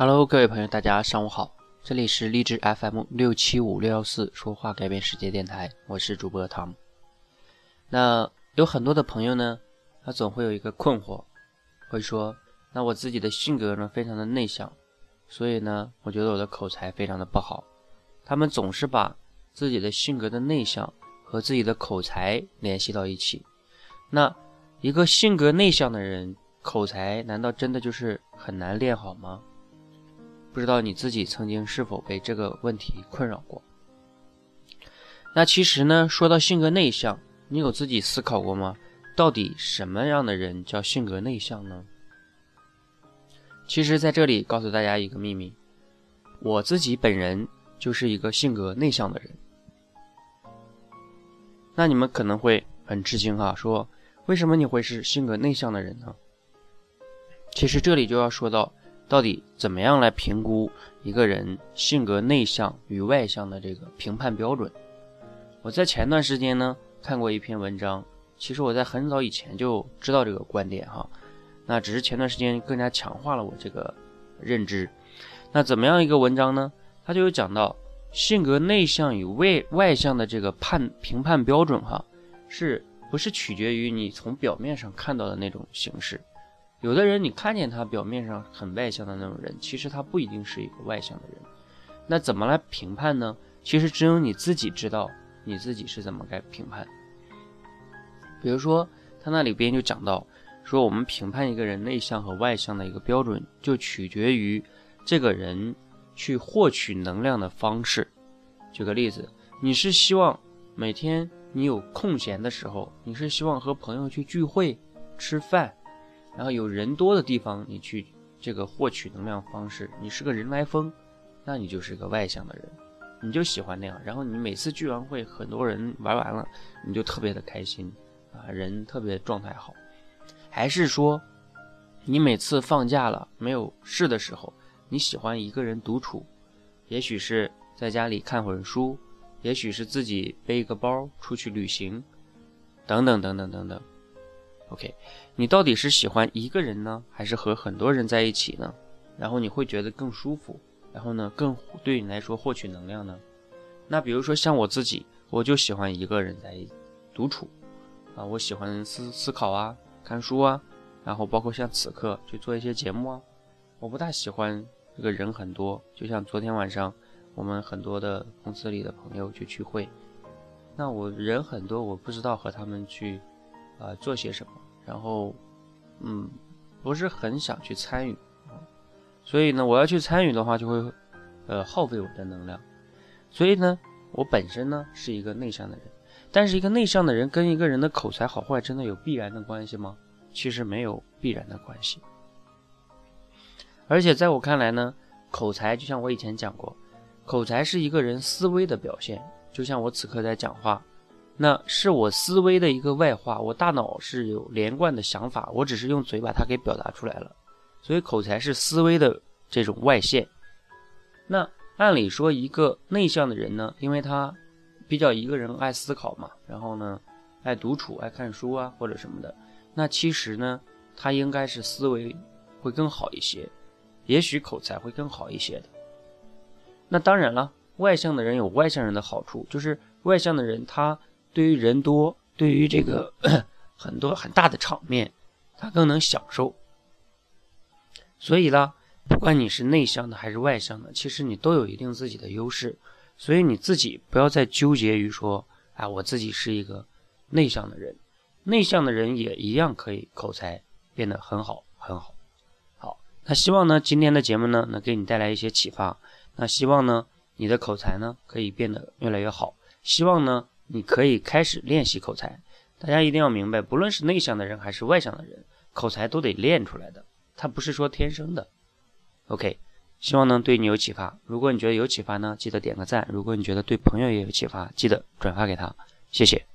Hello，各位朋友，大家上午好，这里是励志 FM 六七五六幺四说话改变世界电台，我是主播汤。那有很多的朋友呢，他总会有一个困惑，会说，那我自己的性格呢非常的内向，所以呢，我觉得我的口才非常的不好。他们总是把自己的性格的内向和自己的口才联系到一起。那一个性格内向的人，口才难道真的就是很难练好吗？不知道你自己曾经是否被这个问题困扰过？那其实呢，说到性格内向，你有自己思考过吗？到底什么样的人叫性格内向呢？其实，在这里告诉大家一个秘密，我自己本人就是一个性格内向的人。那你们可能会很吃惊哈，说为什么你会是性格内向的人呢？其实这里就要说到。到底怎么样来评估一个人性格内向与外向的这个评判标准？我在前段时间呢看过一篇文章，其实我在很早以前就知道这个观点哈，那只是前段时间更加强化了我这个认知。那怎么样一个文章呢？他就有讲到性格内向与外外向的这个判评判标准哈，是不是取决于你从表面上看到的那种形式？有的人，你看见他表面上很外向的那种人，其实他不一定是一个外向的人。那怎么来评判呢？其实只有你自己知道，你自己是怎么该评判。比如说，他那里边就讲到，说我们评判一个人内向和外向的一个标准，就取决于这个人去获取能量的方式。举个例子，你是希望每天你有空闲的时候，你是希望和朋友去聚会、吃饭。然后有人多的地方，你去这个获取能量方式，你是个人来疯，那你就是个外向的人，你就喜欢那样。然后你每次聚完会，很多人玩完了，你就特别的开心啊，人特别状态好。还是说，你每次放假了没有事的时候，你喜欢一个人独处，也许是在家里看会儿书，也许是自己背一个包出去旅行，等等等等等等。OK，你到底是喜欢一个人呢，还是和很多人在一起呢？然后你会觉得更舒服，然后呢，更对你来说获取能量呢？那比如说像我自己，我就喜欢一个人在独处啊，我喜欢思思考啊，看书啊，然后包括像此刻去做一些节目啊，我不大喜欢这个人很多，就像昨天晚上我们很多的公司里的朋友去聚会，那我人很多，我不知道和他们去啊做些什么。然后，嗯，不是很想去参与，所以呢，我要去参与的话，就会，呃，耗费我的能量。所以呢，我本身呢是一个内向的人，但是一个内向的人跟一个人的口才好坏真的有必然的关系吗？其实没有必然的关系。而且在我看来呢，口才就像我以前讲过，口才是一个人思维的表现，就像我此刻在讲话。那是我思维的一个外化，我大脑是有连贯的想法，我只是用嘴把它给表达出来了，所以口才是思维的这种外现。那按理说，一个内向的人呢，因为他比较一个人爱思考嘛，然后呢爱独处、爱看书啊或者什么的，那其实呢他应该是思维会更好一些，也许口才会更好一些的。那当然了，外向的人有外向人的好处，就是外向的人他。对于人多，对于这个 很多很大的场面，他更能享受。所以呢，不管你是内向的还是外向的，其实你都有一定自己的优势。所以你自己不要再纠结于说，啊，我自己是一个内向的人，内向的人也一样可以口才变得很好很好。好，那希望呢今天的节目呢能给你带来一些启发。那希望呢你的口才呢可以变得越来越好。希望呢。你可以开始练习口才，大家一定要明白，不论是内向的人还是外向的人，口才都得练出来的，它不是说天生的。OK，希望能对你有启发。如果你觉得有启发呢，记得点个赞；如果你觉得对朋友也有启发，记得转发给他。谢谢。